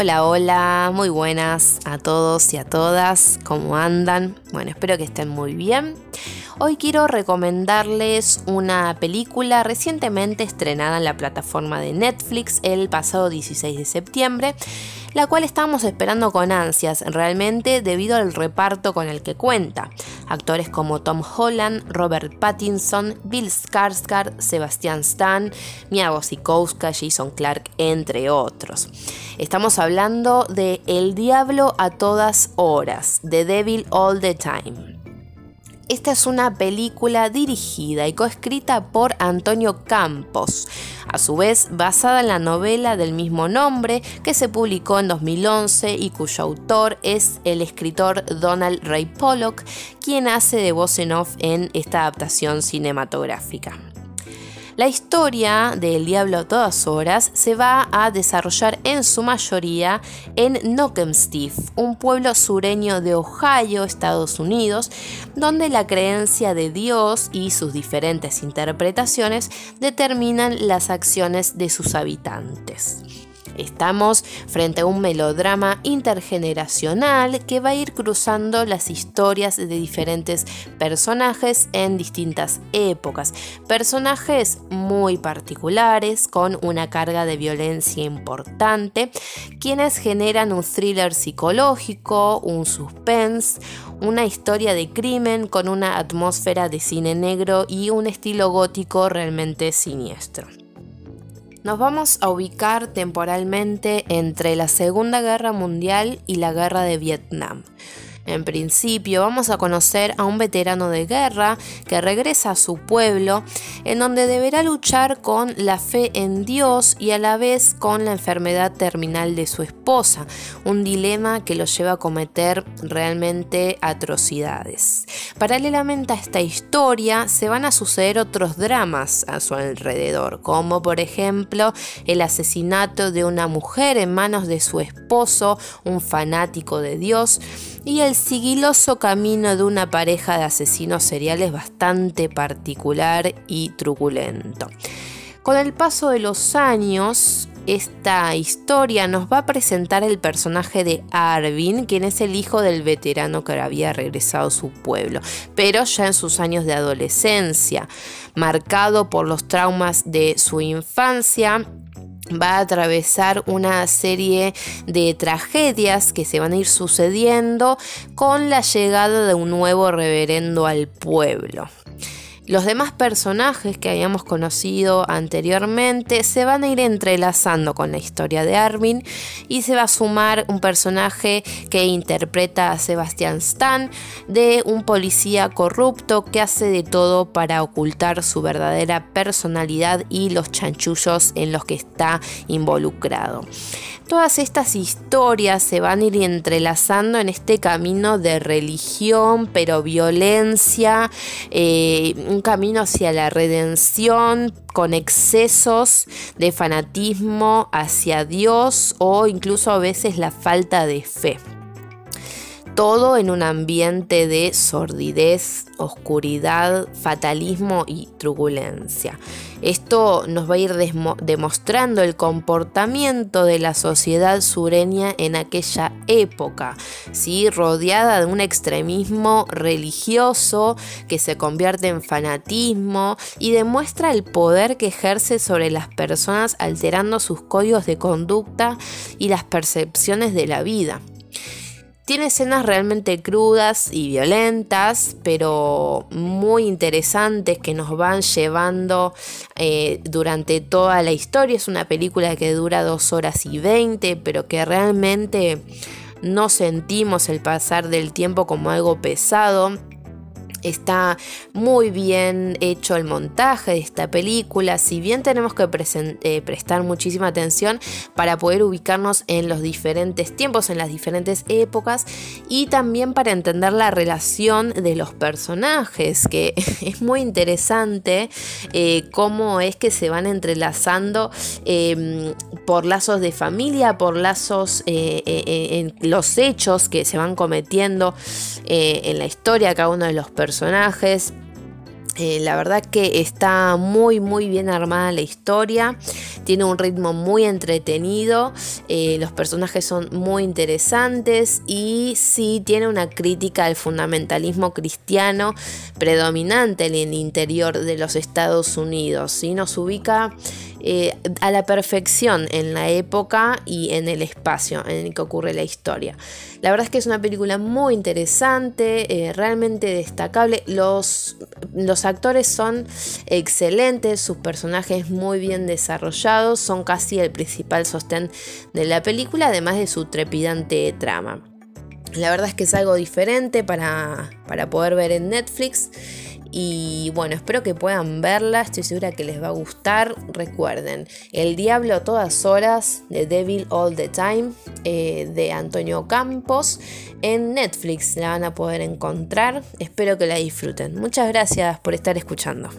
Hola, hola, muy buenas a todos y a todas, ¿cómo andan? Bueno, espero que estén muy bien. Hoy quiero recomendarles una película recientemente estrenada en la plataforma de Netflix el pasado 16 de septiembre la cual estamos esperando con ansias realmente debido al reparto con el que cuenta. Actores como Tom Holland, Robert Pattinson, Bill Skarsgård, Sebastian Stan, Mia Wasikowska, Jason Clark, entre otros. Estamos hablando de El Diablo a todas horas, The Devil All the Time. Esta es una película dirigida y coescrita por Antonio Campos, a su vez basada en la novela del mismo nombre que se publicó en 2011 y cuyo autor es el escritor Donald Ray Pollock, quien hace de voz en off en esta adaptación cinematográfica. La historia del Diablo a todas horas se va a desarrollar en su mayoría en Knockemstiff, un pueblo sureño de Ohio, Estados Unidos, donde la creencia de Dios y sus diferentes interpretaciones determinan las acciones de sus habitantes. Estamos frente a un melodrama intergeneracional que va a ir cruzando las historias de diferentes personajes en distintas épocas. Personajes muy particulares con una carga de violencia importante, quienes generan un thriller psicológico, un suspense, una historia de crimen con una atmósfera de cine negro y un estilo gótico realmente siniestro. Nos vamos a ubicar temporalmente entre la Segunda Guerra Mundial y la Guerra de Vietnam. En principio vamos a conocer a un veterano de guerra que regresa a su pueblo, en donde deberá luchar con la fe en Dios y a la vez con la enfermedad terminal de su esposa, un dilema que lo lleva a cometer realmente atrocidades. Paralelamente a esta historia se van a suceder otros dramas a su alrededor, como por ejemplo el asesinato de una mujer en manos de su esposo, un fanático de Dios, y el sigiloso camino de una pareja de asesinos seriales bastante particular y truculento. Con el paso de los años, esta historia nos va a presentar el personaje de Arvin, quien es el hijo del veterano que había regresado a su pueblo, pero ya en sus años de adolescencia, marcado por los traumas de su infancia va a atravesar una serie de tragedias que se van a ir sucediendo con la llegada de un nuevo reverendo al pueblo. Los demás personajes que habíamos conocido anteriormente se van a ir entrelazando con la historia de Armin y se va a sumar un personaje que interpreta a Sebastian Stan de un policía corrupto que hace de todo para ocultar su verdadera personalidad y los chanchullos en los que está involucrado. Todas estas historias se van a ir entrelazando en este camino de religión, pero violencia, eh, un camino hacia la redención con excesos de fanatismo hacia Dios o incluso a veces la falta de fe todo en un ambiente de sordidez, oscuridad, fatalismo y turbulencia. Esto nos va a ir demostrando el comportamiento de la sociedad sureña en aquella época, ¿sí? rodeada de un extremismo religioso que se convierte en fanatismo y demuestra el poder que ejerce sobre las personas alterando sus códigos de conducta y las percepciones de la vida. Tiene escenas realmente crudas y violentas, pero muy interesantes que nos van llevando eh, durante toda la historia. Es una película que dura dos horas y veinte, pero que realmente no sentimos el pasar del tiempo como algo pesado Está muy bien hecho el montaje de esta película, si bien tenemos que eh, prestar muchísima atención para poder ubicarnos en los diferentes tiempos, en las diferentes épocas y también para entender la relación de los personajes, que es muy interesante eh, cómo es que se van entrelazando em, por lazos de familia, por lazos eh, en los hechos que se van cometiendo en la historia cada uno de los personajes personajes. Eh, la verdad que está muy muy bien armada la historia, tiene un ritmo muy entretenido, eh, los personajes son muy interesantes y sí tiene una crítica al fundamentalismo cristiano predominante en el interior de los Estados Unidos. ¿sí? Nos ubica eh, a la perfección en la época y en el espacio en el que ocurre la historia. La verdad es que es una película muy interesante, eh, realmente destacable. Los, los actores son excelentes, sus personajes muy bien desarrollados, son casi el principal sostén de la película, además de su trepidante trama. La verdad es que es algo diferente para, para poder ver en Netflix. Y bueno, espero que puedan verla, estoy segura que les va a gustar. Recuerden, El Diablo a todas horas, The Devil All the Time, eh, de Antonio Campos. En Netflix la van a poder encontrar. Espero que la disfruten. Muchas gracias por estar escuchando.